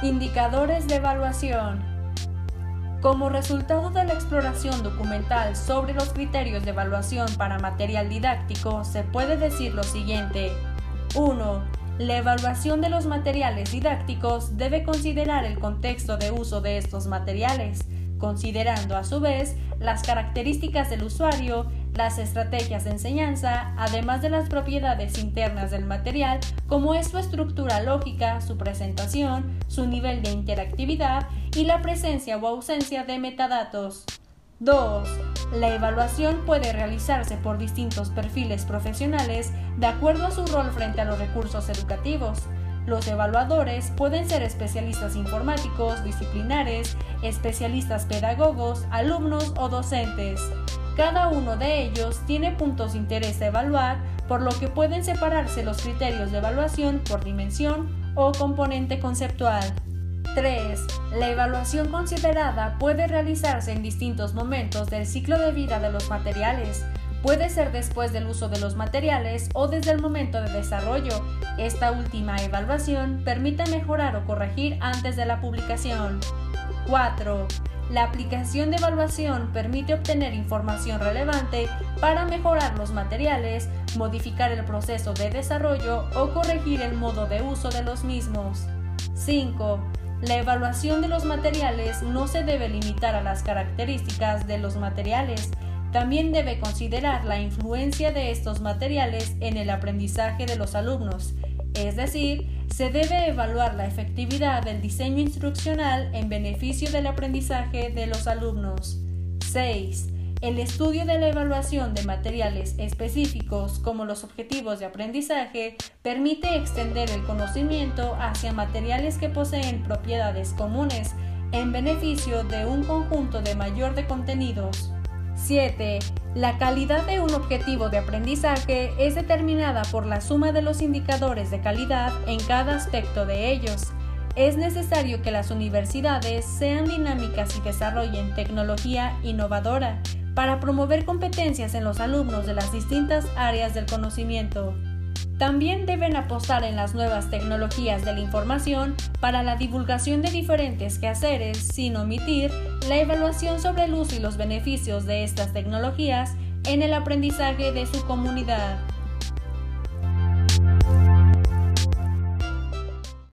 Indicadores de evaluación. Como resultado de la exploración documental sobre los criterios de evaluación para material didáctico, se puede decir lo siguiente. 1. La evaluación de los materiales didácticos debe considerar el contexto de uso de estos materiales, considerando a su vez las características del usuario, las estrategias de enseñanza, además de las propiedades internas del material, como es su estructura lógica, su presentación, su nivel de interactividad y la presencia o ausencia de metadatos. 2. La evaluación puede realizarse por distintos perfiles profesionales de acuerdo a su rol frente a los recursos educativos. Los evaluadores pueden ser especialistas informáticos, disciplinares, especialistas pedagogos, alumnos o docentes. Cada uno de ellos tiene puntos de interés a evaluar, por lo que pueden separarse los criterios de evaluación por dimensión o componente conceptual. 3. La evaluación considerada puede realizarse en distintos momentos del ciclo de vida de los materiales. Puede ser después del uso de los materiales o desde el momento de desarrollo. Esta última evaluación permite mejorar o corregir antes de la publicación. 4. La aplicación de evaluación permite obtener información relevante para mejorar los materiales, modificar el proceso de desarrollo o corregir el modo de uso de los mismos. 5. La evaluación de los materiales no se debe limitar a las características de los materiales, también debe considerar la influencia de estos materiales en el aprendizaje de los alumnos, es decir, se debe evaluar la efectividad del diseño instruccional en beneficio del aprendizaje de los alumnos. 6. El estudio de la evaluación de materiales específicos como los objetivos de aprendizaje permite extender el conocimiento hacia materiales que poseen propiedades comunes en beneficio de un conjunto de mayor de contenidos. 7. La calidad de un objetivo de aprendizaje es determinada por la suma de los indicadores de calidad en cada aspecto de ellos. Es necesario que las universidades sean dinámicas y desarrollen tecnología innovadora para promover competencias en los alumnos de las distintas áreas del conocimiento. También deben apostar en las nuevas tecnologías de la información para la divulgación de diferentes quehaceres, sin omitir la evaluación sobre el uso y los beneficios de estas tecnologías en el aprendizaje de su comunidad.